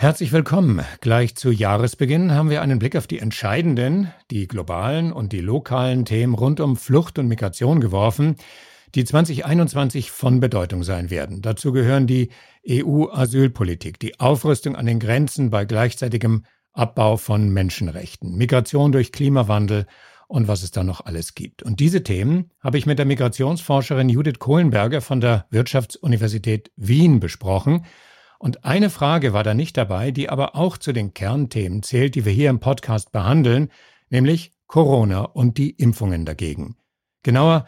Herzlich willkommen. Gleich zu Jahresbeginn haben wir einen Blick auf die entscheidenden, die globalen und die lokalen Themen rund um Flucht und Migration geworfen, die 2021 von Bedeutung sein werden. Dazu gehören die EU-Asylpolitik, die Aufrüstung an den Grenzen bei gleichzeitigem Abbau von Menschenrechten, Migration durch Klimawandel und was es da noch alles gibt. Und diese Themen habe ich mit der Migrationsforscherin Judith Kohlenberger von der Wirtschaftsuniversität Wien besprochen und eine Frage war da nicht dabei, die aber auch zu den Kernthemen zählt, die wir hier im Podcast behandeln, nämlich Corona und die Impfungen dagegen. Genauer,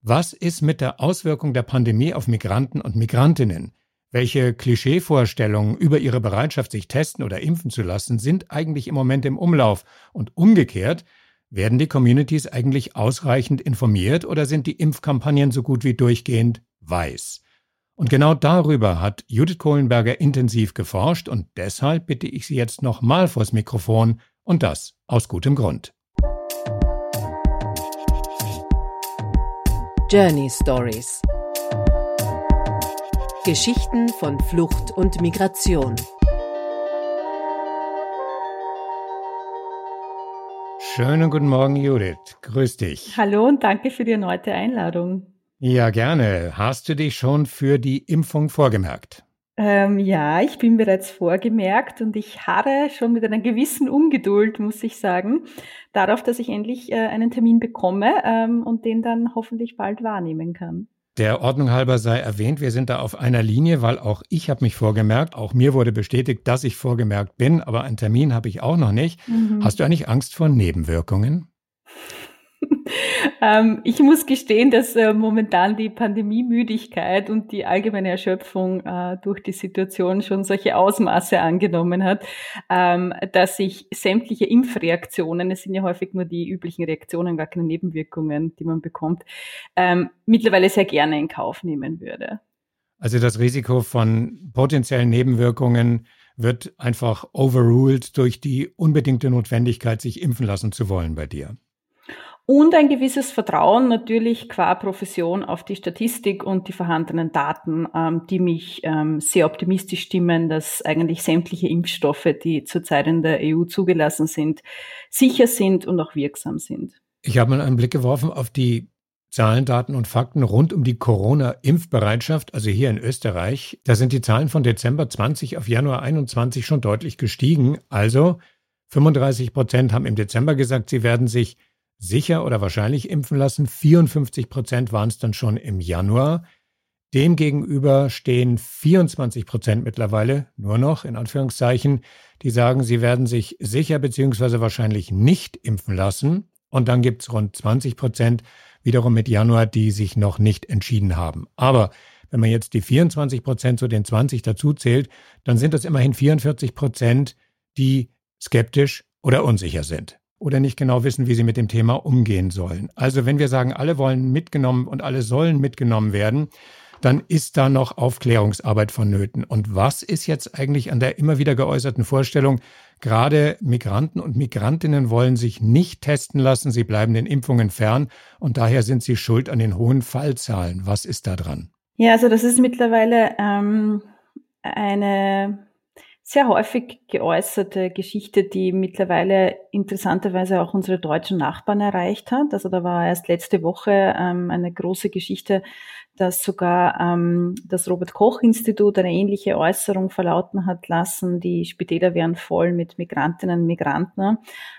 was ist mit der Auswirkung der Pandemie auf Migranten und Migrantinnen? Welche Klischeevorstellungen über ihre Bereitschaft, sich testen oder impfen zu lassen, sind eigentlich im Moment im Umlauf? Und umgekehrt, werden die Communities eigentlich ausreichend informiert oder sind die Impfkampagnen so gut wie durchgehend weiß? Und genau darüber hat Judith Kohlenberger intensiv geforscht und deshalb bitte ich Sie jetzt nochmal vors Mikrofon und das aus gutem Grund. Journey Stories Geschichten von Flucht und Migration. Schönen guten Morgen, Judith. Grüß dich. Hallo und danke für die erneute Einladung. Ja, gerne. Hast du dich schon für die Impfung vorgemerkt? Ähm, ja, ich bin bereits vorgemerkt und ich harre schon mit einer gewissen Ungeduld, muss ich sagen, darauf, dass ich endlich äh, einen Termin bekomme ähm, und den dann hoffentlich bald wahrnehmen kann. Der Ordnung halber sei erwähnt, wir sind da auf einer Linie, weil auch ich habe mich vorgemerkt. Auch mir wurde bestätigt, dass ich vorgemerkt bin, aber einen Termin habe ich auch noch nicht. Mhm. Hast du eigentlich Angst vor Nebenwirkungen? ähm, ich muss gestehen, dass äh, momentan die Pandemiemüdigkeit und die allgemeine Erschöpfung äh, durch die Situation schon solche Ausmaße angenommen hat, ähm, dass ich sämtliche Impfreaktionen, es sind ja häufig nur die üblichen Reaktionen, gar keine Nebenwirkungen, die man bekommt, ähm, mittlerweile sehr gerne in Kauf nehmen würde. Also das Risiko von potenziellen Nebenwirkungen wird einfach overruled durch die unbedingte Notwendigkeit, sich impfen lassen zu wollen bei dir und ein gewisses Vertrauen natürlich qua Profession auf die Statistik und die vorhandenen Daten, ähm, die mich ähm, sehr optimistisch stimmen, dass eigentlich sämtliche Impfstoffe, die zurzeit in der EU zugelassen sind, sicher sind und auch wirksam sind. Ich habe mal einen Blick geworfen auf die Zahlen, Daten und Fakten rund um die Corona-Impfbereitschaft, also hier in Österreich. Da sind die Zahlen von Dezember 20 auf Januar 21 schon deutlich gestiegen. Also 35 Prozent haben im Dezember gesagt, sie werden sich sicher oder wahrscheinlich impfen lassen. 54 Prozent waren es dann schon im Januar. Demgegenüber stehen 24 Prozent mittlerweile nur noch, in Anführungszeichen, die sagen, sie werden sich sicher bzw. wahrscheinlich nicht impfen lassen. Und dann gibt es rund 20 Prozent wiederum mit Januar, die sich noch nicht entschieden haben. Aber wenn man jetzt die 24 Prozent zu den 20 dazu zählt, dann sind das immerhin 44 Prozent, die skeptisch oder unsicher sind oder nicht genau wissen, wie sie mit dem Thema umgehen sollen. Also wenn wir sagen, alle wollen mitgenommen und alle sollen mitgenommen werden, dann ist da noch Aufklärungsarbeit vonnöten. Und was ist jetzt eigentlich an der immer wieder geäußerten Vorstellung, gerade Migranten und Migrantinnen wollen sich nicht testen lassen, sie bleiben den Impfungen fern und daher sind sie schuld an den hohen Fallzahlen. Was ist da dran? Ja, also das ist mittlerweile ähm, eine sehr häufig geäußerte Geschichte, die mittlerweile interessanterweise auch unsere deutschen Nachbarn erreicht hat. Also da war erst letzte Woche ähm, eine große Geschichte, dass sogar ähm, das Robert Koch Institut eine ähnliche Äußerung verlauten hat lassen. Die Spitäler wären voll mit Migrantinnen und Migranten.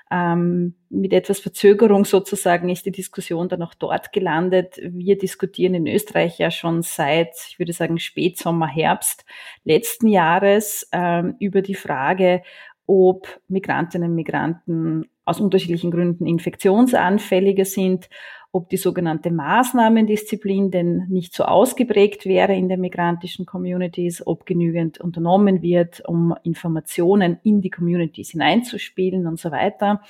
Ähm, mit etwas Verzögerung sozusagen ist die Diskussion dann auch dort gelandet. Wir diskutieren in Österreich ja schon seit, ich würde sagen, Spätsommer, Herbst letzten Jahres ähm, über die Frage, ob Migrantinnen und Migranten aus unterschiedlichen Gründen infektionsanfälliger sind ob die sogenannte Maßnahmendisziplin denn nicht so ausgeprägt wäre in den migrantischen Communities, ob genügend unternommen wird, um Informationen in die Communities hineinzuspielen und so weiter.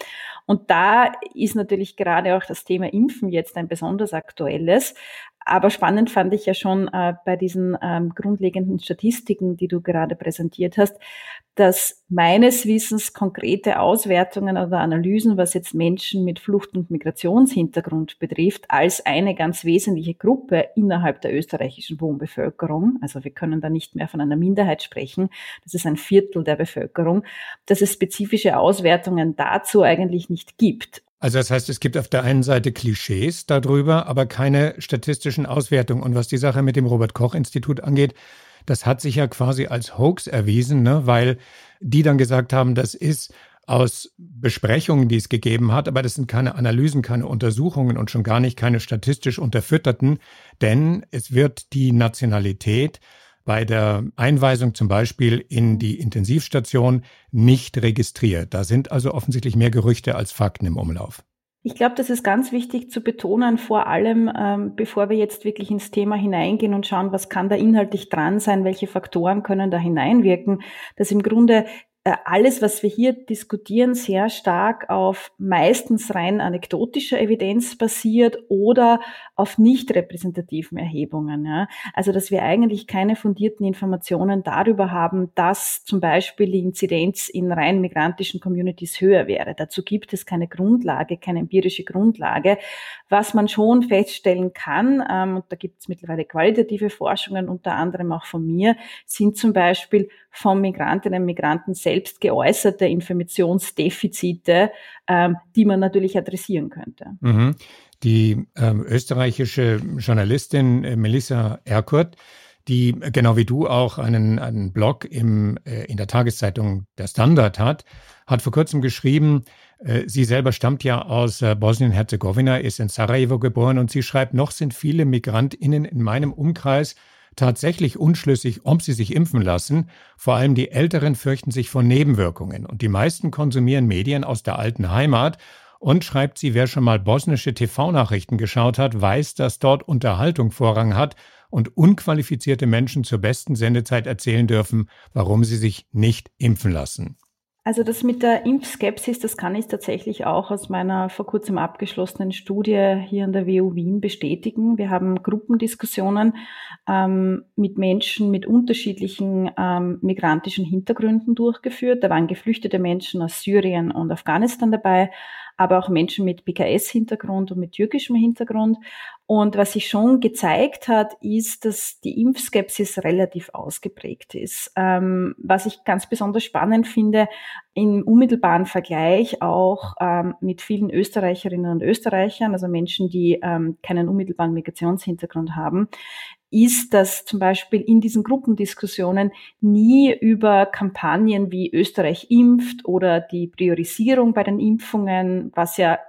Und da ist natürlich gerade auch das Thema Impfen jetzt ein besonders aktuelles. Aber spannend fand ich ja schon äh, bei diesen ähm, grundlegenden Statistiken, die du gerade präsentiert hast, dass meines Wissens konkrete Auswertungen oder Analysen, was jetzt Menschen mit Flucht- und Migrationshintergrund betrifft, als eine ganz wesentliche Gruppe innerhalb der österreichischen Wohnbevölkerung, also wir können da nicht mehr von einer Minderheit sprechen, das ist ein Viertel der Bevölkerung, dass es spezifische Auswertungen dazu eigentlich nicht gibt. Also das heißt, es gibt auf der einen Seite Klischees darüber, aber keine statistischen Auswertungen. Und was die Sache mit dem Robert Koch Institut angeht, das hat sich ja quasi als Hoax erwiesen, ne? weil die dann gesagt haben, das ist aus Besprechungen, die es gegeben hat, aber das sind keine Analysen, keine Untersuchungen und schon gar nicht keine statistisch unterfütterten, denn es wird die Nationalität bei der Einweisung zum Beispiel in die Intensivstation nicht registriert. Da sind also offensichtlich mehr Gerüchte als Fakten im Umlauf. Ich glaube, das ist ganz wichtig zu betonen, vor allem ähm, bevor wir jetzt wirklich ins Thema hineingehen und schauen, was kann da inhaltlich dran sein, welche Faktoren können da hineinwirken, dass im Grunde alles, was wir hier diskutieren, sehr stark auf meistens rein anekdotischer Evidenz basiert oder auf nicht repräsentativen Erhebungen. Ja. Also, dass wir eigentlich keine fundierten Informationen darüber haben, dass zum Beispiel die Inzidenz in rein migrantischen Communities höher wäre. Dazu gibt es keine Grundlage, keine empirische Grundlage. Was man schon feststellen kann, ähm, und da gibt es mittlerweile qualitative Forschungen, unter anderem auch von mir, sind zum Beispiel von Migrantinnen und Migranten selbst geäußerte Informationsdefizite, ähm, die man natürlich adressieren könnte. Mhm. Die ähm, österreichische Journalistin äh, Melissa Erkurt, die genau wie du auch einen, einen Blog im, äh, in der Tageszeitung Der Standard hat, hat vor kurzem geschrieben, äh, sie selber stammt ja aus äh, Bosnien-Herzegowina, ist in Sarajevo geboren und sie schreibt, noch sind viele MigrantInnen in meinem Umkreis tatsächlich unschlüssig, ob sie sich impfen lassen. Vor allem die Älteren fürchten sich vor Nebenwirkungen. Und die meisten konsumieren Medien aus der alten Heimat. Und schreibt sie, wer schon mal bosnische TV-Nachrichten geschaut hat, weiß, dass dort Unterhaltung Vorrang hat und unqualifizierte Menschen zur besten Sendezeit erzählen dürfen, warum sie sich nicht impfen lassen. Also das mit der Impfskepsis, das kann ich tatsächlich auch aus meiner vor kurzem abgeschlossenen Studie hier an der WU Wien bestätigen. Wir haben Gruppendiskussionen ähm, mit Menschen mit unterschiedlichen ähm, migrantischen Hintergründen durchgeführt. Da waren geflüchtete Menschen aus Syrien und Afghanistan dabei, aber auch Menschen mit BKS-Hintergrund und mit türkischem Hintergrund. Und was sich schon gezeigt hat, ist, dass die Impfskepsis relativ ausgeprägt ist. Ähm, was ich ganz besonders spannend finde, im unmittelbaren Vergleich auch ähm, mit vielen Österreicherinnen und Österreichern, also Menschen, die ähm, keinen unmittelbaren Migrationshintergrund haben, ist, dass zum Beispiel in diesen Gruppendiskussionen nie über Kampagnen wie Österreich impft oder die Priorisierung bei den Impfungen, was ja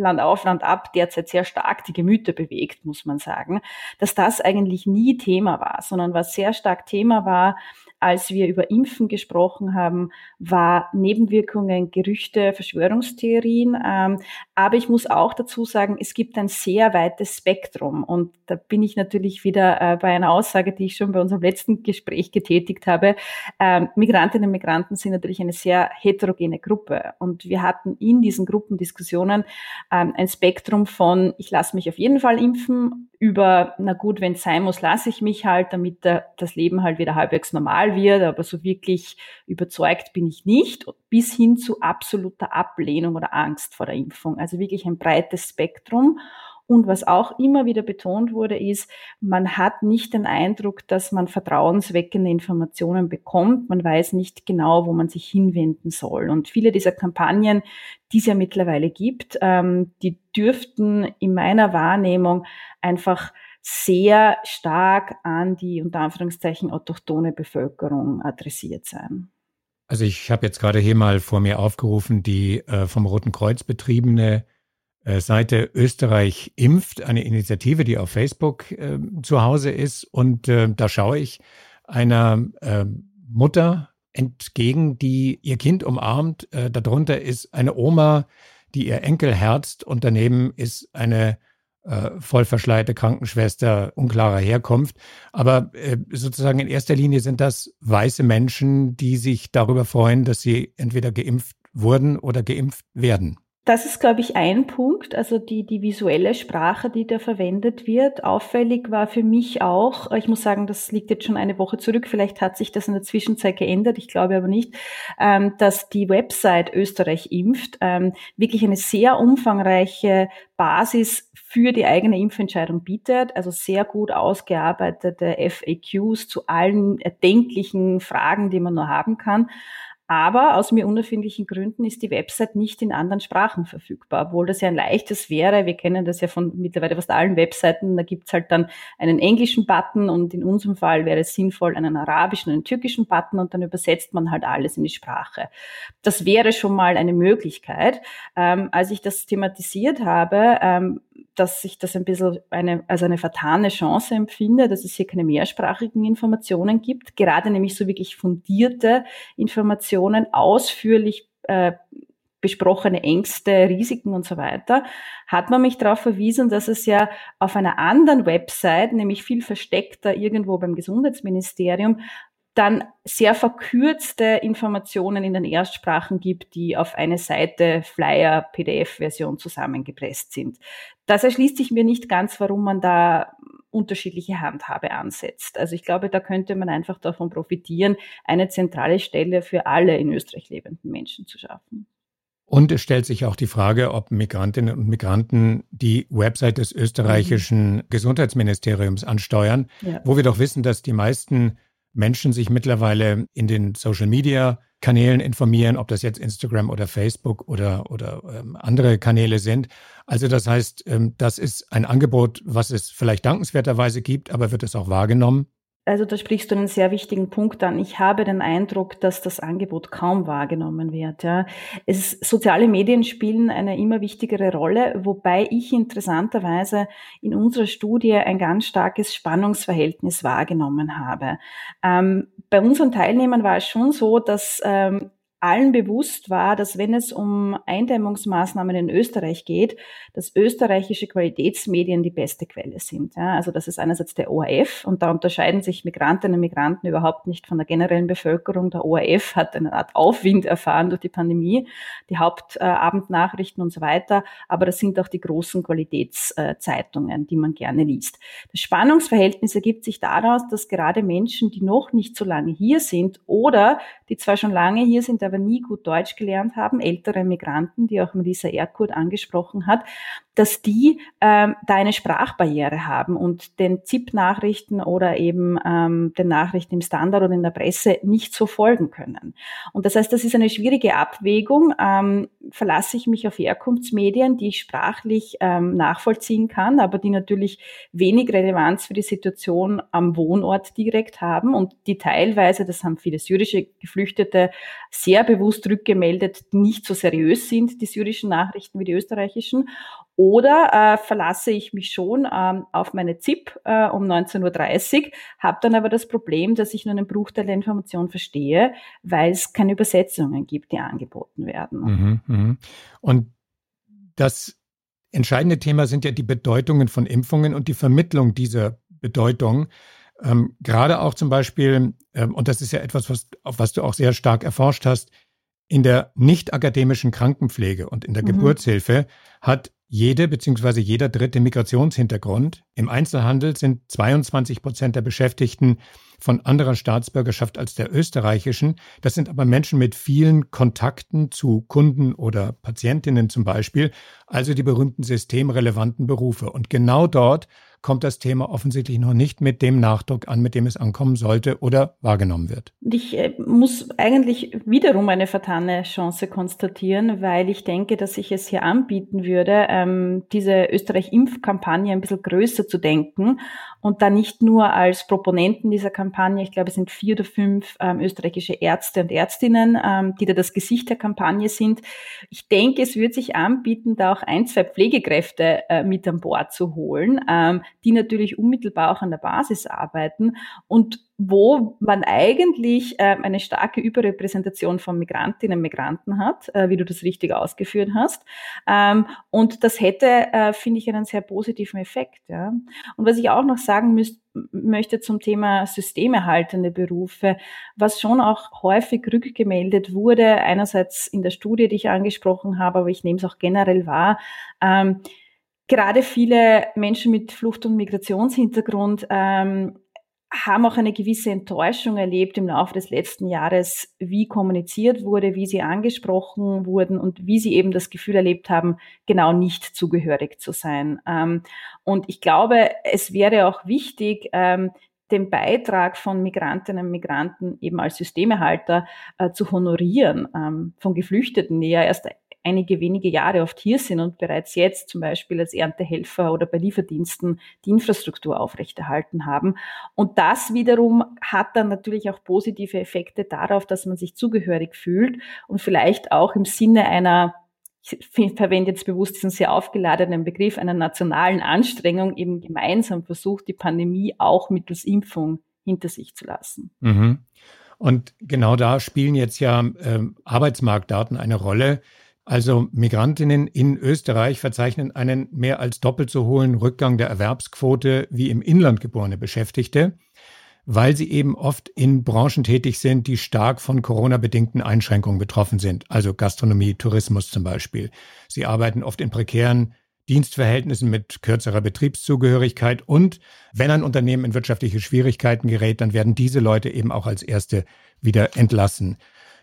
Land auf, Land ab derzeit sehr stark die Gemüter bewegt, muss man sagen, dass das eigentlich nie Thema war, sondern was sehr stark Thema war, als wir über Impfen gesprochen haben, war Nebenwirkungen, Gerüchte, Verschwörungstheorien. Ähm, aber ich muss auch dazu sagen, es gibt ein sehr weites Spektrum. Und da bin ich natürlich wieder äh, bei einer Aussage, die ich schon bei unserem letzten Gespräch getätigt habe. Ähm, Migrantinnen und Migranten sind natürlich eine sehr heterogene Gruppe. Und wir hatten in diesen Gruppendiskussionen ähm, ein Spektrum von, ich lasse mich auf jeden Fall impfen, über, na gut, wenn es sein muss, lasse ich mich halt, damit der, das Leben halt wieder halbwegs normal wird, aber so wirklich überzeugt bin ich nicht, bis hin zu absoluter Ablehnung oder Angst vor der Impfung. Also wirklich ein breites Spektrum. Und was auch immer wieder betont wurde, ist, man hat nicht den Eindruck, dass man vertrauensweckende Informationen bekommt. Man weiß nicht genau, wo man sich hinwenden soll. Und viele dieser Kampagnen, die es ja mittlerweile gibt, ähm, die dürften in meiner Wahrnehmung einfach sehr stark an die unter Anführungszeichen autochtone Bevölkerung adressiert sein. Also ich habe jetzt gerade hier mal vor mir aufgerufen, die äh, vom Roten Kreuz betriebene Seite Österreich impft, eine Initiative, die auf Facebook äh, zu Hause ist. Und äh, da schaue ich einer äh, Mutter entgegen, die ihr Kind umarmt. Äh, darunter ist eine Oma, die ihr Enkel herzt und daneben ist eine äh, vollverschleierte Krankenschwester unklarer Herkunft. Aber äh, sozusagen in erster Linie sind das weiße Menschen, die sich darüber freuen, dass sie entweder geimpft wurden oder geimpft werden. Das ist, glaube ich, ein Punkt, also die, die visuelle Sprache, die da verwendet wird. Auffällig war für mich auch, ich muss sagen, das liegt jetzt schon eine Woche zurück, vielleicht hat sich das in der Zwischenzeit geändert, ich glaube aber nicht, ähm, dass die Website Österreich impft. Ähm, wirklich eine sehr umfangreiche Basis für die eigene Impfentscheidung bietet, also sehr gut ausgearbeitete FAQs zu allen erdenklichen Fragen, die man nur haben kann. Aber aus mir unerfindlichen Gründen ist die Website nicht in anderen Sprachen verfügbar, obwohl das ja ein leichtes wäre. Wir kennen das ja von mittlerweile fast allen Webseiten. Da gibt's halt dann einen englischen Button und in unserem Fall wäre es sinnvoll, einen arabischen, einen türkischen Button und dann übersetzt man halt alles in die Sprache. Das wäre schon mal eine Möglichkeit. Ähm, als ich das thematisiert habe, ähm, dass ich das ein bisschen eine, als eine vertane Chance empfinde, dass es hier keine mehrsprachigen Informationen gibt, gerade nämlich so wirklich fundierte Informationen, ausführlich äh, besprochene Ängste, Risiken und so weiter, hat man mich darauf verwiesen, dass es ja auf einer anderen Website, nämlich viel versteckter irgendwo beim Gesundheitsministerium, dann sehr verkürzte Informationen in den Erstsprachen gibt, die auf eine Seite Flyer PDF-Version zusammengepresst sind. Das erschließt sich mir nicht ganz, warum man da unterschiedliche Handhabe ansetzt. Also ich glaube, da könnte man einfach davon profitieren, eine zentrale Stelle für alle in Österreich lebenden Menschen zu schaffen. Und es stellt sich auch die Frage, ob Migrantinnen und Migranten die Website des österreichischen mhm. Gesundheitsministeriums ansteuern, ja. wo wir doch wissen, dass die meisten Menschen sich mittlerweile in den Social Media Kanälen informieren, ob das jetzt Instagram oder Facebook oder, oder ähm, andere Kanäle sind. Also das heißt, ähm, das ist ein Angebot, was es vielleicht dankenswerterweise gibt, aber wird es auch wahrgenommen? Also da sprichst du einen sehr wichtigen Punkt an. Ich habe den Eindruck, dass das Angebot kaum wahrgenommen wird. Ja. Es, soziale Medien spielen eine immer wichtigere Rolle, wobei ich interessanterweise in unserer Studie ein ganz starkes Spannungsverhältnis wahrgenommen habe. Ähm, bei unseren Teilnehmern war es schon so, dass ähm, allen bewusst war, dass wenn es um Eindämmungsmaßnahmen in Österreich geht, dass österreichische Qualitätsmedien die beste Quelle sind. Ja, also das ist einerseits der ORF und da unterscheiden sich Migrantinnen und Migranten überhaupt nicht von der generellen Bevölkerung. Der ORF hat eine Art Aufwind erfahren durch die Pandemie, die Hauptabendnachrichten und so weiter, aber das sind auch die großen Qualitätszeitungen, die man gerne liest. Das Spannungsverhältnis ergibt sich daraus, dass gerade Menschen, die noch nicht so lange hier sind oder die zwar schon lange hier sind, aber nie gut Deutsch gelernt haben, ältere Migranten, die auch Melissa Erkurt angesprochen hat, dass die ähm, da eine Sprachbarriere haben und den ZIP-Nachrichten oder eben ähm, den Nachrichten im Standard oder in der Presse nicht so folgen können. Und das heißt, das ist eine schwierige Abwägung. Ähm, verlasse ich mich auf Herkunftsmedien, die ich sprachlich ähm, nachvollziehen kann, aber die natürlich wenig Relevanz für die Situation am Wohnort direkt haben und die teilweise, das haben viele syrische Geflüchtete sehr bewusst rückgemeldet, nicht so seriös sind, die syrischen Nachrichten wie die österreichischen. Oder äh, verlasse ich mich schon ähm, auf meine ZIP äh, um 19.30 Uhr, habe dann aber das Problem, dass ich nur einen Bruchteil der Information verstehe, weil es keine Übersetzungen gibt, die angeboten werden. Mhm, mh. Und das entscheidende Thema sind ja die Bedeutungen von Impfungen und die Vermittlung dieser Bedeutung. Ähm, gerade auch zum Beispiel, ähm, und das ist ja etwas, was, auf was du auch sehr stark erforscht hast, in der nicht akademischen Krankenpflege und in der mhm. Geburtshilfe hat jede bzw. jeder dritte Migrationshintergrund. Im Einzelhandel sind 22 Prozent der Beschäftigten von anderer Staatsbürgerschaft als der österreichischen. Das sind aber Menschen mit vielen Kontakten zu Kunden oder Patientinnen zum Beispiel, also die berühmten systemrelevanten Berufe. Und genau dort kommt das Thema offensichtlich noch nicht mit dem Nachdruck an, mit dem es ankommen sollte oder wahrgenommen wird. Ich äh, muss eigentlich wiederum eine vertane Chance konstatieren, weil ich denke, dass ich es hier anbieten würde, ähm, diese Österreich-Impfkampagne ein bisschen größer zu denken und da nicht nur als Proponenten dieser Kampagne, ich glaube, es sind vier oder fünf ähm, österreichische Ärzte und Ärztinnen, ähm, die da das Gesicht der Kampagne sind. Ich denke, es wird sich anbieten, da auch ein, zwei Pflegekräfte äh, mit an Bord zu holen, ähm, die natürlich unmittelbar auch an der Basis arbeiten und wo man eigentlich äh, eine starke Überrepräsentation von Migrantinnen und Migranten hat, äh, wie du das richtig ausgeführt hast. Ähm, und das hätte, äh, finde ich, einen sehr positiven Effekt. Ja. Und was ich auch noch sagen müsste, möchte zum Thema systemerhaltende Berufe, was schon auch häufig rückgemeldet wurde, einerseits in der Studie, die ich angesprochen habe, aber ich nehme es auch generell wahr. Ähm, gerade viele Menschen mit Flucht- und Migrationshintergrund ähm, haben auch eine gewisse Enttäuschung erlebt im Laufe des letzten Jahres, wie kommuniziert wurde, wie sie angesprochen wurden und wie sie eben das Gefühl erlebt haben, genau nicht zugehörig zu sein. Ähm, und ich glaube, es wäre auch wichtig, ähm, den Beitrag von Migrantinnen und Migranten eben als Systemehalter äh, zu honorieren, ähm, von Geflüchteten, die ja erst einige wenige Jahre oft hier sind und bereits jetzt zum Beispiel als Erntehelfer oder bei Lieferdiensten die Infrastruktur aufrechterhalten haben. Und das wiederum hat dann natürlich auch positive Effekte darauf, dass man sich zugehörig fühlt und vielleicht auch im Sinne einer ich verwende jetzt bewusst diesen sehr aufgeladenen Begriff einer nationalen Anstrengung, eben gemeinsam versucht, die Pandemie auch mittels Impfung hinter sich zu lassen. Mhm. Und genau da spielen jetzt ja äh, Arbeitsmarktdaten eine Rolle. Also Migrantinnen in Österreich verzeichnen einen mehr als doppelt so hohen Rückgang der Erwerbsquote wie im Inland geborene Beschäftigte, weil sie eben oft in Branchen tätig sind, die stark von Corona-bedingten Einschränkungen betroffen sind, also Gastronomie, Tourismus zum Beispiel. Sie arbeiten oft in prekären Dienstverhältnissen mit kürzerer Betriebszugehörigkeit und wenn ein Unternehmen in wirtschaftliche Schwierigkeiten gerät, dann werden diese Leute eben auch als erste wieder entlassen.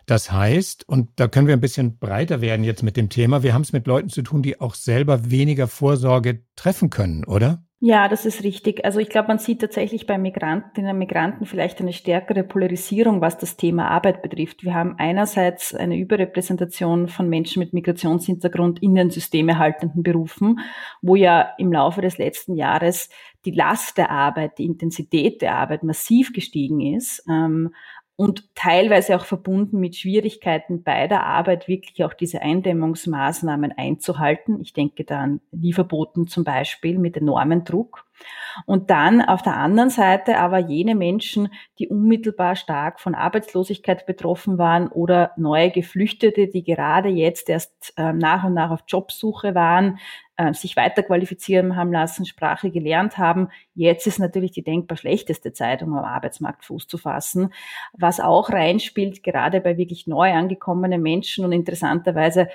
Das heißt, und da können wir ein bisschen breiter werden jetzt mit dem Thema, wir haben es mit Leuten zu tun, die auch selber weniger Vorsorge treffen können, oder? Ja, das ist richtig. Also ich glaube, man sieht tatsächlich bei Migrantinnen und Migranten vielleicht eine stärkere Polarisierung, was das Thema Arbeit betrifft. Wir haben einerseits eine Überrepräsentation von Menschen mit Migrationshintergrund in den systemerhaltenden Berufen, wo ja im Laufe des letzten Jahres die Last der Arbeit, die Intensität der Arbeit massiv gestiegen ist. Ähm, und teilweise auch verbunden mit Schwierigkeiten bei der Arbeit, wirklich auch diese Eindämmungsmaßnahmen einzuhalten. Ich denke da an Lieferboten zum Beispiel mit enormem Druck. Und dann auf der anderen Seite aber jene Menschen, die unmittelbar stark von Arbeitslosigkeit betroffen waren oder neue Geflüchtete, die gerade jetzt erst äh, nach und nach auf Jobsuche waren, äh, sich weiterqualifizieren haben lassen, Sprache gelernt haben. Jetzt ist natürlich die denkbar schlechteste Zeit, um am Arbeitsmarkt Fuß zu fassen. Was auch reinspielt, gerade bei wirklich neu angekommenen Menschen und interessanterweise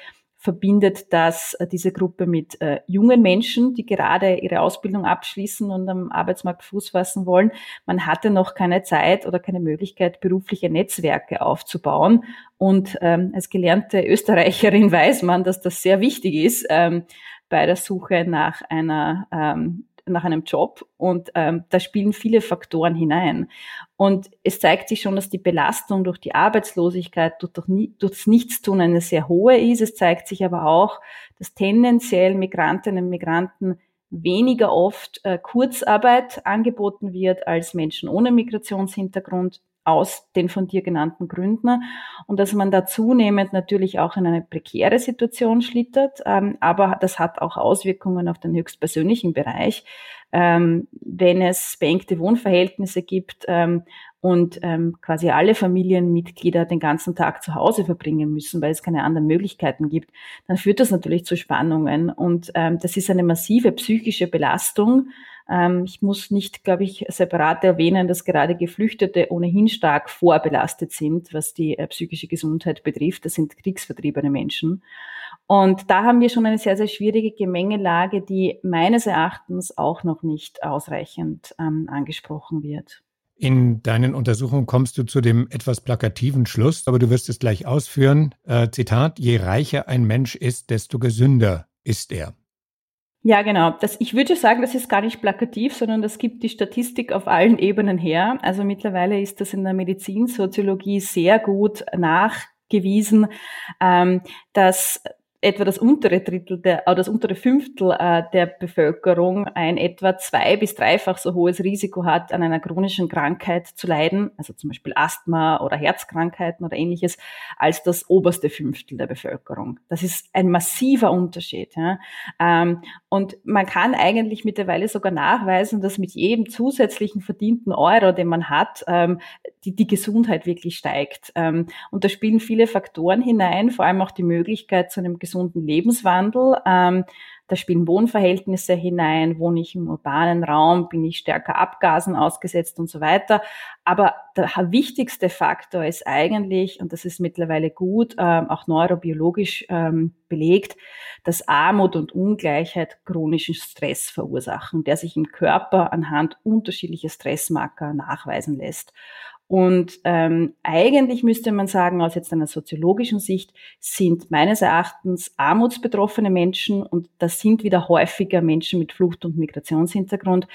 verbindet das äh, diese Gruppe mit äh, jungen Menschen, die gerade ihre Ausbildung abschließen und am Arbeitsmarkt Fuß fassen wollen. Man hatte noch keine Zeit oder keine Möglichkeit, berufliche Netzwerke aufzubauen. Und ähm, als gelernte Österreicherin weiß man, dass das sehr wichtig ist ähm, bei der Suche nach einer ähm, nach einem Job und ähm, da spielen viele Faktoren hinein. Und es zeigt sich schon, dass die Belastung durch die Arbeitslosigkeit, durch, durch, durch das Nichtstun eine sehr hohe ist. Es zeigt sich aber auch, dass tendenziell Migrantinnen und Migranten weniger oft äh, Kurzarbeit angeboten wird als Menschen ohne Migrationshintergrund aus den von dir genannten Gründen. Und dass man da zunehmend natürlich auch in eine prekäre Situation schlittert, ähm, aber das hat auch Auswirkungen auf den höchstpersönlichen Bereich, ähm, wenn es beengte Wohnverhältnisse gibt ähm, und ähm, quasi alle Familienmitglieder den ganzen Tag zu Hause verbringen müssen, weil es keine anderen Möglichkeiten gibt, dann führt das natürlich zu Spannungen. Und ähm, das ist eine massive psychische Belastung, ich muss nicht, glaube ich, separat erwähnen, dass gerade Geflüchtete ohnehin stark vorbelastet sind, was die äh, psychische Gesundheit betrifft. Das sind kriegsvertriebene Menschen. Und da haben wir schon eine sehr, sehr schwierige Gemengelage, die meines Erachtens auch noch nicht ausreichend ähm, angesprochen wird. In deinen Untersuchungen kommst du zu dem etwas plakativen Schluss, aber du wirst es gleich ausführen. Äh, Zitat, je reicher ein Mensch ist, desto gesünder ist er. Ja, genau. Das, ich würde sagen, das ist gar nicht plakativ, sondern das gibt die Statistik auf allen Ebenen her. Also mittlerweile ist das in der Medizinsoziologie sehr gut nachgewiesen, ähm, dass etwa das untere Drittel der, oder das untere Fünftel äh, der Bevölkerung ein etwa zwei bis dreifach so hohes Risiko hat, an einer chronischen Krankheit zu leiden, also zum Beispiel Asthma oder Herzkrankheiten oder ähnliches, als das oberste Fünftel der Bevölkerung. Das ist ein massiver Unterschied. Ja? Ähm, und man kann eigentlich mittlerweile sogar nachweisen, dass mit jedem zusätzlichen verdienten Euro, den man hat, ähm, die, die Gesundheit wirklich steigt. Ähm, und da spielen viele Faktoren hinein, vor allem auch die Möglichkeit zu einem gesunden Lebenswandel. Ähm, da spielen Wohnverhältnisse hinein, wohne ich im urbanen Raum, bin ich stärker Abgasen ausgesetzt und so weiter. Aber der wichtigste Faktor ist eigentlich, und das ist mittlerweile gut, ähm, auch neurobiologisch belegt, dass Armut und Ungleichheit chronischen Stress verursachen, der sich im Körper anhand unterschiedlicher Stressmarker nachweisen lässt. Und ähm, eigentlich müsste man sagen, aus jetzt einer soziologischen Sicht sind meines Erachtens armutsbetroffene Menschen, und das sind wieder häufiger Menschen mit Flucht- und Migrationshintergrund,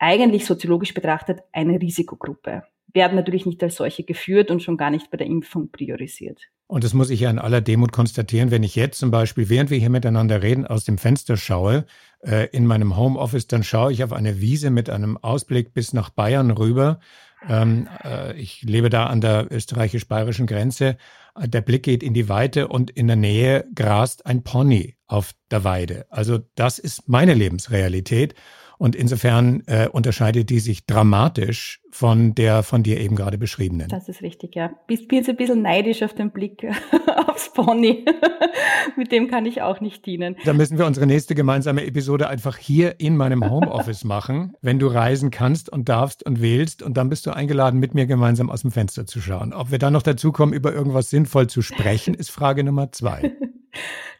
eigentlich soziologisch betrachtet eine Risikogruppe werden natürlich nicht als solche geführt und schon gar nicht bei der Impfung priorisiert. Und das muss ich ja in aller Demut konstatieren, wenn ich jetzt zum Beispiel, während wir hier miteinander reden, aus dem Fenster schaue, äh, in meinem Homeoffice, dann schaue ich auf eine Wiese mit einem Ausblick bis nach Bayern rüber. Ähm, äh, ich lebe da an der österreichisch-bayerischen Grenze. Der Blick geht in die Weite und in der Nähe grast ein Pony auf der Weide. Also das ist meine Lebensrealität. Und insofern äh, unterscheidet die sich dramatisch von der von dir eben gerade beschriebenen. Das ist richtig, ja. Ich bin jetzt ein bisschen neidisch auf den Blick aufs Pony. Mit dem kann ich auch nicht dienen. Da müssen wir unsere nächste gemeinsame Episode einfach hier in meinem Homeoffice machen, wenn du reisen kannst und darfst und wählst. Und dann bist du eingeladen, mit mir gemeinsam aus dem Fenster zu schauen. Ob wir dann noch dazu kommen, über irgendwas sinnvoll zu sprechen, ist Frage Nummer zwei.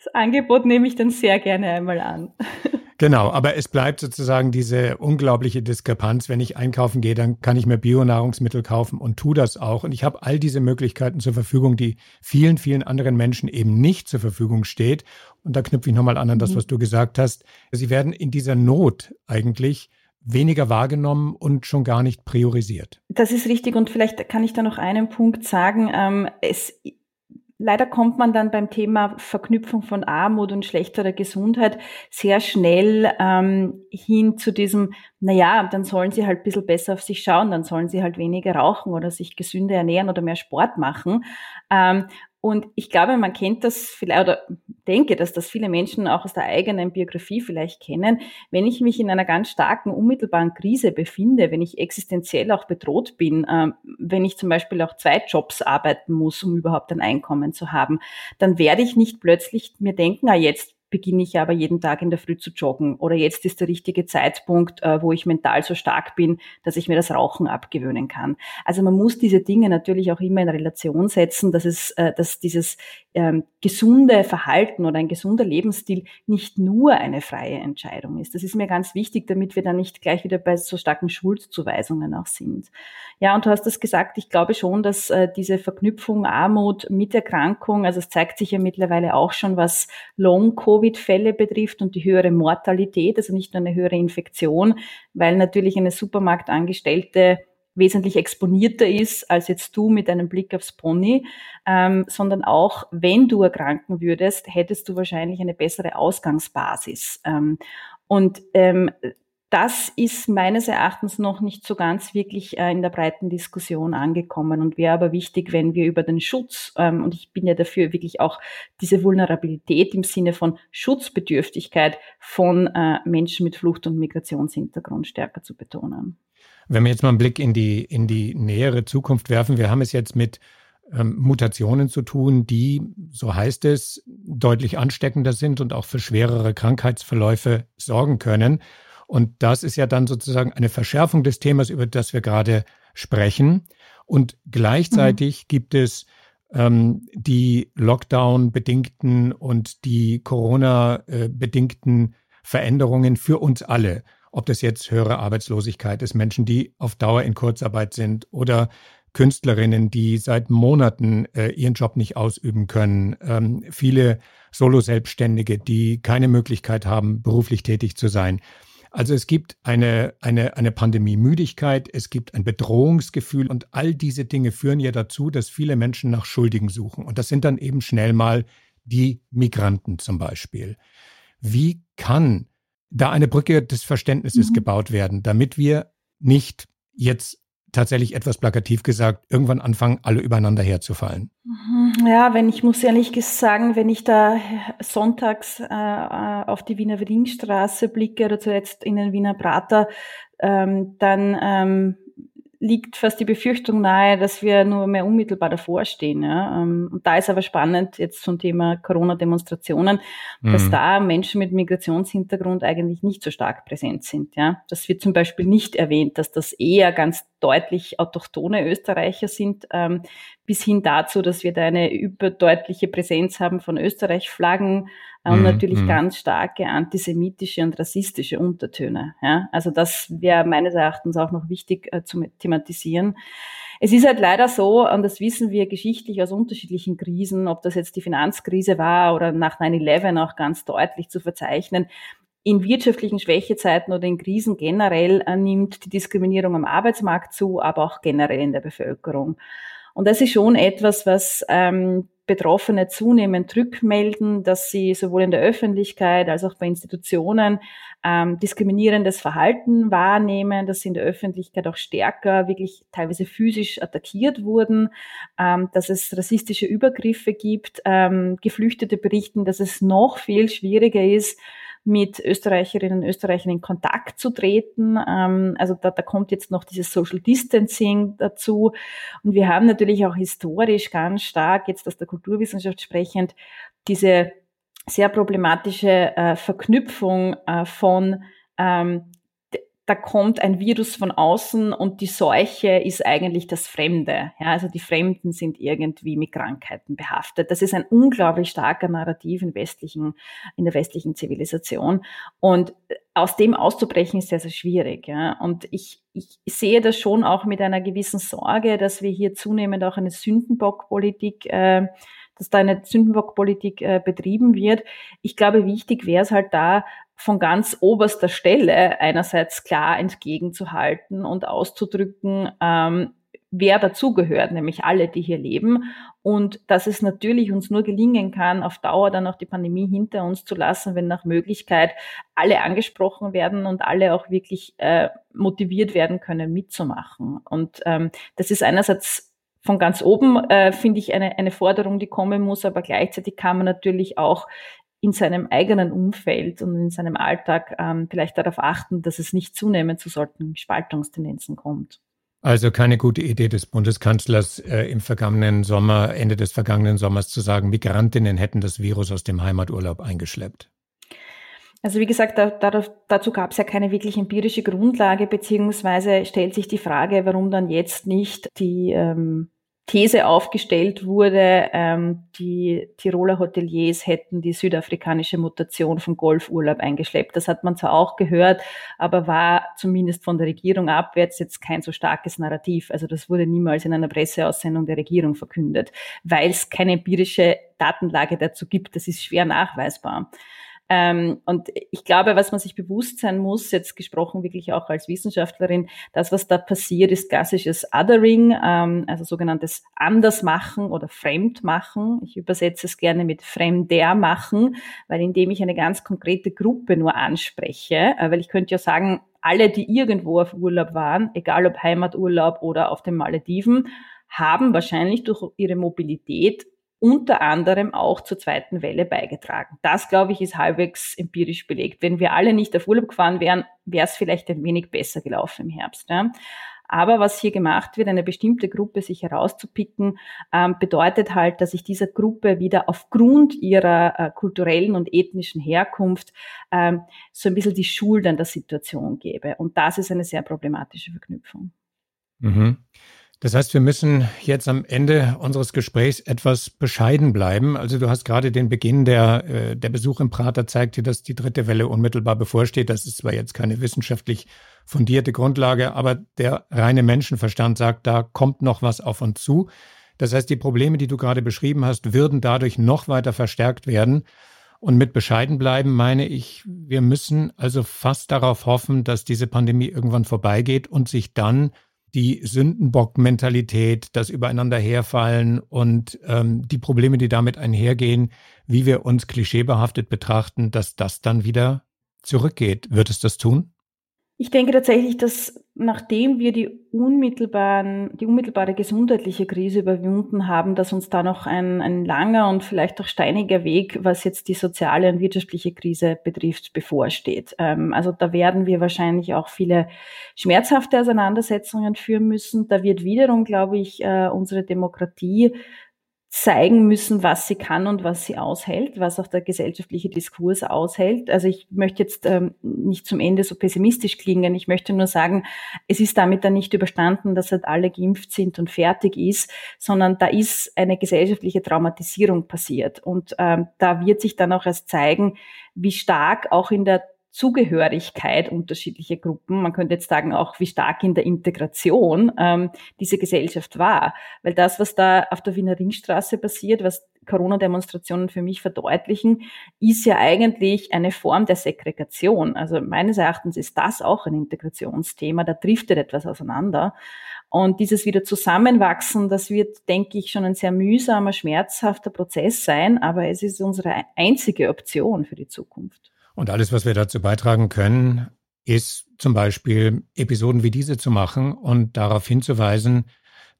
Das Angebot nehme ich dann sehr gerne einmal an. Genau, aber es bleibt sozusagen diese unglaubliche Diskrepanz. Wenn ich einkaufen gehe, dann kann ich mir Bionahrungsmittel kaufen und tu das auch. Und ich habe all diese Möglichkeiten zur Verfügung, die vielen, vielen anderen Menschen eben nicht zur Verfügung steht. Und da knüpfe ich nochmal an an das, mhm. was du gesagt hast. Sie werden in dieser Not eigentlich weniger wahrgenommen und schon gar nicht priorisiert. Das ist richtig und vielleicht kann ich da noch einen Punkt sagen. Ähm, es Leider kommt man dann beim Thema Verknüpfung von Armut und schlechterer Gesundheit sehr schnell ähm, hin zu diesem, naja, dann sollen sie halt ein bisschen besser auf sich schauen, dann sollen sie halt weniger rauchen oder sich gesünder ernähren oder mehr Sport machen. Ähm, und ich glaube, man kennt das vielleicht oder denke, dass das viele Menschen auch aus der eigenen Biografie vielleicht kennen. Wenn ich mich in einer ganz starken, unmittelbaren Krise befinde, wenn ich existenziell auch bedroht bin, äh, wenn ich zum Beispiel auch zwei Jobs arbeiten muss, um überhaupt ein Einkommen zu haben, dann werde ich nicht plötzlich mir denken, ah, jetzt beginne ich aber jeden Tag in der Früh zu joggen. Oder jetzt ist der richtige Zeitpunkt, äh, wo ich mental so stark bin, dass ich mir das Rauchen abgewöhnen kann. Also man muss diese Dinge natürlich auch immer in Relation setzen, dass es, äh, dass dieses ähm, gesunde Verhalten oder ein gesunder Lebensstil nicht nur eine freie Entscheidung ist. Das ist mir ganz wichtig, damit wir dann nicht gleich wieder bei so starken Schuldzuweisungen auch sind. Ja, und du hast das gesagt, ich glaube schon, dass äh, diese Verknüpfung Armut mit Erkrankung, also es zeigt sich ja mittlerweile auch schon, was Long-Covid-Fälle betrifft und die höhere Mortalität, also nicht nur eine höhere Infektion, weil natürlich eine Supermarktangestellte wesentlich exponierter ist als jetzt du mit einem Blick aufs Pony, ähm, sondern auch, wenn du erkranken würdest, hättest du wahrscheinlich eine bessere Ausgangsbasis. Ähm, und ähm, das ist meines Erachtens noch nicht so ganz wirklich äh, in der breiten Diskussion angekommen und wäre aber wichtig, wenn wir über den Schutz, ähm, und ich bin ja dafür wirklich auch diese Vulnerabilität im Sinne von Schutzbedürftigkeit von äh, Menschen mit Flucht- und Migrationshintergrund stärker zu betonen. Wenn wir jetzt mal einen Blick in die, in die nähere Zukunft werfen, wir haben es jetzt mit ähm, Mutationen zu tun, die, so heißt es, deutlich ansteckender sind und auch für schwerere Krankheitsverläufe sorgen können. Und das ist ja dann sozusagen eine Verschärfung des Themas, über das wir gerade sprechen. Und gleichzeitig mhm. gibt es ähm, die Lockdown-bedingten und die Corona-bedingten Veränderungen für uns alle. Ob das jetzt höhere Arbeitslosigkeit ist, Menschen, die auf Dauer in Kurzarbeit sind oder Künstlerinnen, die seit Monaten äh, ihren Job nicht ausüben können, ähm, viele Solo-Selbstständige, die keine Möglichkeit haben, beruflich tätig zu sein. Also es gibt eine, eine, eine Pandemie-Müdigkeit, es gibt ein Bedrohungsgefühl und all diese Dinge führen ja dazu, dass viele Menschen nach Schuldigen suchen. Und das sind dann eben schnell mal die Migranten zum Beispiel. Wie kann da eine Brücke des Verständnisses mhm. gebaut werden, damit wir nicht jetzt tatsächlich etwas plakativ gesagt, irgendwann anfangen, alle übereinander herzufallen. Mhm. Ja, wenn ich muss ehrlich sagen, wenn ich da sonntags äh, auf die Wiener Ringstraße blicke oder zuletzt in den Wiener Prater, ähm, dann ähm, liegt fast die Befürchtung nahe, dass wir nur mehr unmittelbar davor stehen. Ja? Ähm, und da ist aber spannend jetzt zum Thema Corona-Demonstrationen, mhm. dass da Menschen mit Migrationshintergrund eigentlich nicht so stark präsent sind. Ja? Das wird zum Beispiel nicht erwähnt, dass das eher ganz deutlich autochtone Österreicher sind, ähm, bis hin dazu, dass wir da eine überdeutliche Präsenz haben von Österreich-Flaggen, und mhm. natürlich mhm. ganz starke antisemitische und rassistische Untertöne. Ja? Also das wäre meines Erachtens auch noch wichtig äh, zu thematisieren. Es ist halt leider so, und das wissen wir geschichtlich aus unterschiedlichen Krisen, ob das jetzt die Finanzkrise war oder nach 9-11 auch ganz deutlich zu verzeichnen, in wirtschaftlichen Schwächezeiten oder in Krisen generell äh, nimmt die Diskriminierung am Arbeitsmarkt zu, aber auch generell in der Bevölkerung. Und das ist schon etwas, was ähm, Betroffene zunehmend rückmelden, dass sie sowohl in der Öffentlichkeit als auch bei Institutionen ähm, diskriminierendes Verhalten wahrnehmen, dass sie in der Öffentlichkeit auch stärker wirklich teilweise physisch attackiert wurden, ähm, dass es rassistische Übergriffe gibt. Ähm, Geflüchtete berichten, dass es noch viel schwieriger ist, mit Österreicherinnen und Österreichern in Kontakt zu treten. Ähm, also da, da kommt jetzt noch dieses Social Distancing dazu. Und wir haben natürlich auch historisch ganz stark, jetzt aus der Kulturwissenschaft sprechend, diese sehr problematische äh, Verknüpfung äh, von ähm, da kommt ein Virus von außen und die Seuche ist eigentlich das Fremde. Ja, also die Fremden sind irgendwie mit Krankheiten behaftet. Das ist ein unglaublich starker Narrativ in, westlichen, in der westlichen Zivilisation. Und aus dem auszubrechen ist sehr, sehr schwierig. Ja. Und ich, ich sehe das schon auch mit einer gewissen Sorge, dass wir hier zunehmend auch eine Sündenbockpolitik äh, dass da eine Sündenbockpolitik äh, betrieben wird. Ich glaube, wichtig wäre es halt da, von ganz oberster Stelle einerseits klar entgegenzuhalten und auszudrücken, ähm, wer dazugehört, nämlich alle, die hier leben. Und dass es natürlich uns nur gelingen kann, auf Dauer dann auch die Pandemie hinter uns zu lassen, wenn nach Möglichkeit alle angesprochen werden und alle auch wirklich äh, motiviert werden können, mitzumachen. Und ähm, das ist einerseits von ganz oben, äh, finde ich, eine, eine Forderung, die kommen muss, aber gleichzeitig kann man natürlich auch in seinem eigenen Umfeld und in seinem Alltag ähm, vielleicht darauf achten, dass es nicht zunehmend zu solchen Spaltungstendenzen kommt. Also keine gute Idee des Bundeskanzlers äh, im vergangenen Sommer, Ende des vergangenen Sommers zu sagen, Migrantinnen hätten das Virus aus dem Heimaturlaub eingeschleppt. Also wie gesagt, da, da, dazu gab es ja keine wirklich empirische Grundlage, beziehungsweise stellt sich die Frage, warum dann jetzt nicht die ähm, These aufgestellt wurde, ähm, die Tiroler Hoteliers hätten die südafrikanische Mutation vom Golfurlaub eingeschleppt. Das hat man zwar auch gehört, aber war zumindest von der Regierung abwärts jetzt kein so starkes Narrativ. Also das wurde niemals in einer Presseaussendung der Regierung verkündet, weil es keine empirische Datenlage dazu gibt. Das ist schwer nachweisbar. Ähm, und ich glaube, was man sich bewusst sein muss, jetzt gesprochen wirklich auch als Wissenschaftlerin, das, was da passiert, ist klassisches Othering, ähm, also sogenanntes Andersmachen oder Fremdmachen. Ich übersetze es gerne mit Fremdermachen, weil indem ich eine ganz konkrete Gruppe nur anspreche, äh, weil ich könnte ja sagen, alle, die irgendwo auf Urlaub waren, egal ob Heimaturlaub oder auf den Malediven, haben wahrscheinlich durch ihre Mobilität unter anderem auch zur zweiten Welle beigetragen. Das, glaube ich, ist halbwegs empirisch belegt. Wenn wir alle nicht auf Urlaub gefahren wären, wäre es vielleicht ein wenig besser gelaufen im Herbst. Ja. Aber was hier gemacht wird, eine bestimmte Gruppe sich herauszupicken, ähm, bedeutet halt, dass ich dieser Gruppe wieder aufgrund ihrer äh, kulturellen und ethnischen Herkunft ähm, so ein bisschen die Schuld an der Situation gebe. Und das ist eine sehr problematische Verknüpfung. Mhm. Das heißt, wir müssen jetzt am Ende unseres Gesprächs etwas bescheiden bleiben. Also du hast gerade den Beginn der, äh, der Besuch im Prater zeigt dir, dass die dritte Welle unmittelbar bevorsteht. Das ist zwar jetzt keine wissenschaftlich fundierte Grundlage, aber der reine Menschenverstand sagt, da kommt noch was auf uns zu. Das heißt, die Probleme, die du gerade beschrieben hast, würden dadurch noch weiter verstärkt werden. Und mit bescheiden bleiben meine ich, wir müssen also fast darauf hoffen, dass diese Pandemie irgendwann vorbeigeht und sich dann die Sündenbock-Mentalität, das Übereinanderherfallen und ähm, die Probleme, die damit einhergehen, wie wir uns klischeebehaftet betrachten, dass das dann wieder zurückgeht. Wird es das tun? Ich denke tatsächlich, dass nachdem wir die unmittelbaren, die unmittelbare gesundheitliche Krise überwunden haben, dass uns da noch ein, ein langer und vielleicht auch steiniger Weg, was jetzt die soziale und wirtschaftliche Krise betrifft, bevorsteht. Ähm, also da werden wir wahrscheinlich auch viele schmerzhafte Auseinandersetzungen führen müssen. Da wird wiederum, glaube ich, äh, unsere Demokratie zeigen müssen, was sie kann und was sie aushält, was auch der gesellschaftliche Diskurs aushält. Also ich möchte jetzt ähm, nicht zum Ende so pessimistisch klingen. Ich möchte nur sagen, es ist damit dann nicht überstanden, dass halt alle geimpft sind und fertig ist, sondern da ist eine gesellschaftliche Traumatisierung passiert. Und ähm, da wird sich dann auch erst zeigen, wie stark auch in der Zugehörigkeit unterschiedlicher Gruppen, man könnte jetzt sagen auch, wie stark in der Integration ähm, diese Gesellschaft war. Weil das, was da auf der Wiener Ringstraße passiert, was Corona-Demonstrationen für mich verdeutlichen, ist ja eigentlich eine Form der Segregation. Also meines Erachtens ist das auch ein Integrationsthema, da driftet etwas auseinander. Und dieses wieder Zusammenwachsen, das wird, denke ich, schon ein sehr mühsamer, schmerzhafter Prozess sein, aber es ist unsere einzige Option für die Zukunft. Und alles, was wir dazu beitragen können, ist zum Beispiel Episoden wie diese zu machen und darauf hinzuweisen,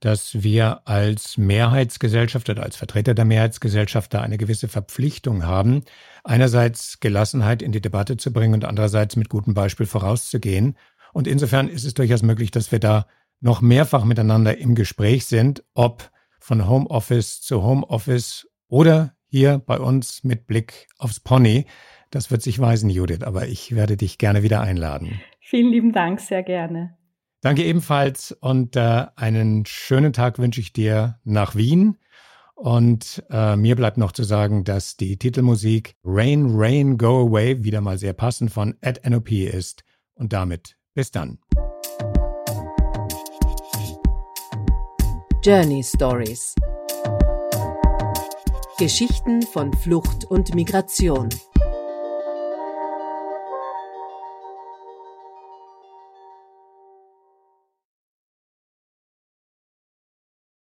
dass wir als Mehrheitsgesellschaft oder als Vertreter der Mehrheitsgesellschaft da eine gewisse Verpflichtung haben, einerseits Gelassenheit in die Debatte zu bringen und andererseits mit gutem Beispiel vorauszugehen. Und insofern ist es durchaus möglich, dass wir da noch mehrfach miteinander im Gespräch sind, ob von Homeoffice zu Homeoffice oder hier bei uns mit Blick aufs Pony. Das wird sich weisen, Judith, aber ich werde dich gerne wieder einladen. Vielen lieben Dank, sehr gerne. Danke ebenfalls und äh, einen schönen Tag wünsche ich dir nach Wien. Und äh, mir bleibt noch zu sagen, dass die Titelmusik Rain, Rain, Go Away wieder mal sehr passend von Ed NOP ist. Und damit bis dann. Journey Stories Geschichten von Flucht und Migration